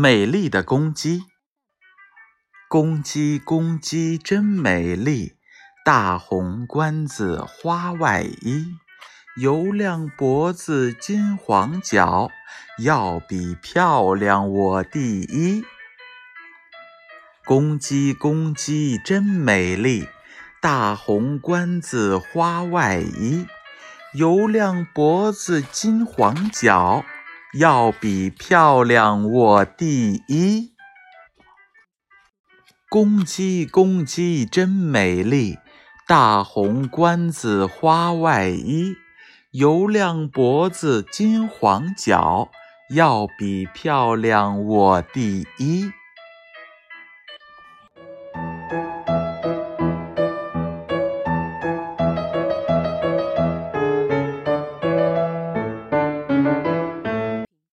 美丽的公鸡，公鸡公鸡真美丽，大红冠子花外衣，油亮脖子金黄脚，要比漂亮我第一。公鸡公鸡真美丽，大红冠子花外衣，油亮脖子金黄脚。要比漂亮我第一，公鸡公鸡真美丽，大红冠子花外衣，油亮脖子金黄脚，要比漂亮我第一。